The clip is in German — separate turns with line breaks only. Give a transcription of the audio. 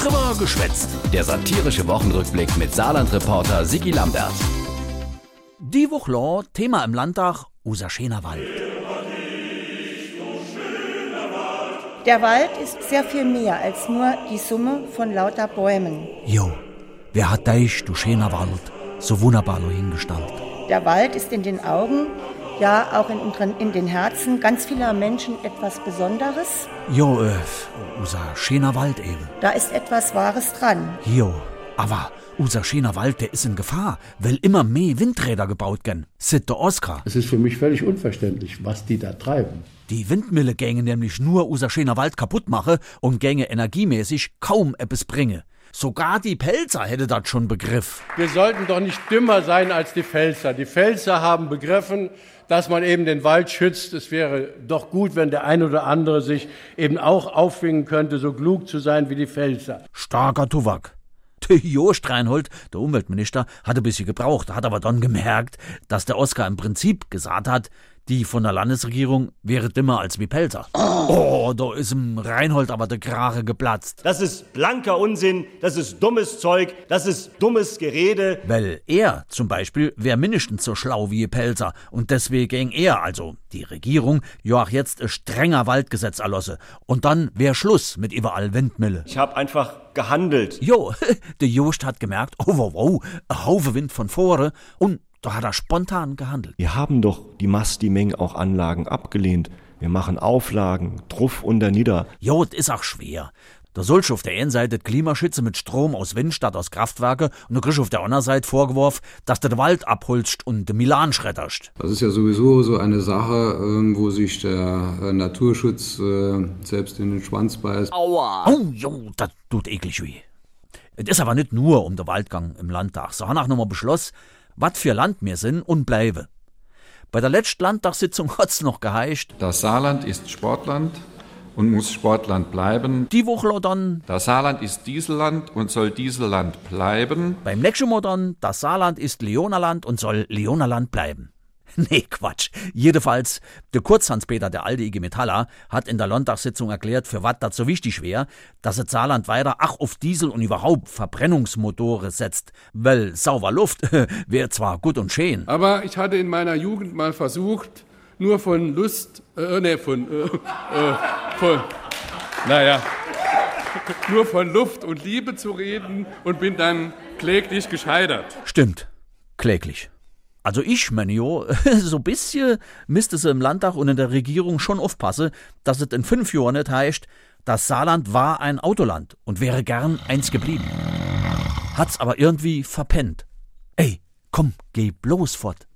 drüber geschwätzt. Der satirische Wochenrückblick mit Saarland-Reporter Sigi Lambert.
Die Woche Thema im Landtag, unser schöner Wald.
Der Wald ist sehr viel mehr als nur die Summe von lauter Bäumen.
Jo, wer hat dich, du schöner Wald, so wunderbar hingestellt?
Der Wald ist in den Augen, ja auch in, in den Herzen ganz vieler Menschen etwas Besonderes.
Jo, äh, unser schöner Wald eben.
Da ist etwas Wahres dran.
Jo, aber unser schöner Wald, der ist in Gefahr, weil immer mehr Windräder gebaut werden. Sit der Oscar.
Es ist für mich völlig unverständlich, was die da treiben.
Die Windmühle gänge nämlich nur unser schöner Wald kaputt mache und gänge energiemäßig kaum etwas bringe. Sogar die Pelzer hätte das schon begriff.
Wir sollten doch nicht dümmer sein als die Pfälzer. Die Pfälzer haben begriffen, dass man eben den Wald schützt. Es wäre doch gut, wenn der ein oder andere sich eben auch aufwingen könnte, so klug zu sein wie die Pfälzer.
Starker Tuwak. Der Jost Reinhold, der Umweltminister, hat ein bisschen gebraucht, hat aber dann gemerkt, dass der Oskar im Prinzip gesagt hat, die von der Landesregierung wäre dümmer als wie Pelzer. Oh, da ist im Reinhold aber der Krache geplatzt.
Das ist blanker Unsinn, das ist dummes Zeug, das ist dummes Gerede.
Weil er zum Beispiel wäre mindestens so schlau wie Pelzer und deswegen er, also die Regierung, ja auch jetzt ein strenger Waldgesetz erlosse. Und dann wäre Schluss mit überall Windmülle.
Ich hab einfach gehandelt.
Jo, der Jost hat gemerkt, oh wow, wow, ein Haufe Wind von vorne und da hat er spontan gehandelt.
Wir haben doch die Masti-Menge auch Anlagen abgelehnt. Wir machen Auflagen, druff und nieder.
Jo, das ist auch schwer. Da sollst du auf der einen Seite Klimaschütze mit Strom aus Wind statt aus Kraftwerke und du kriegst auf der anderen Seite vorgeworfen, dass du den Wald abholst und den Milan schredderst.
Das ist ja sowieso so eine Sache, ähm, wo sich der äh, Naturschutz äh, selbst in den Schwanz beißt.
Aua! Oh, jo, das tut eklig weh. Es ist aber nicht nur um den Waldgang im Landtag. So haben auch nochmal beschlossen, was für Land wir sind und bleibe. Bei der letzten Landtagssitzung hat's noch geheischt.
Das Saarland ist Sportland und muss Sportland bleiben.
Die Woche dann.
Das Saarland ist Dieselland und soll Dieselland bleiben.
Beim nächsten Mal dann. Das Saarland ist Leonerland und soll Leonerland bleiben. Nee, Quatsch. Jedenfalls, der Kurzhanspeter, der alte IG Metaller, hat in der Landtagssitzung erklärt, für was das so wichtig wäre, dass das Saarland weiter ach auf Diesel und überhaupt Verbrennungsmotore setzt. Weil sauber Luft wäre zwar gut und schön.
Aber ich hatte in meiner Jugend mal versucht, nur von Lust, äh, nee, von, äh, äh, von, naja, nur von Luft und Liebe zu reden und bin dann kläglich gescheitert.
Stimmt. Kläglich. Also ich, Menio, so ein bisschen müsste sie im Landtag und in der Regierung schon aufpassen, dass es in fünf Jahren nicht heißt, das Saarland war ein Autoland und wäre gern eins geblieben. Hat's aber irgendwie verpennt. Ey, komm, geh bloß fort.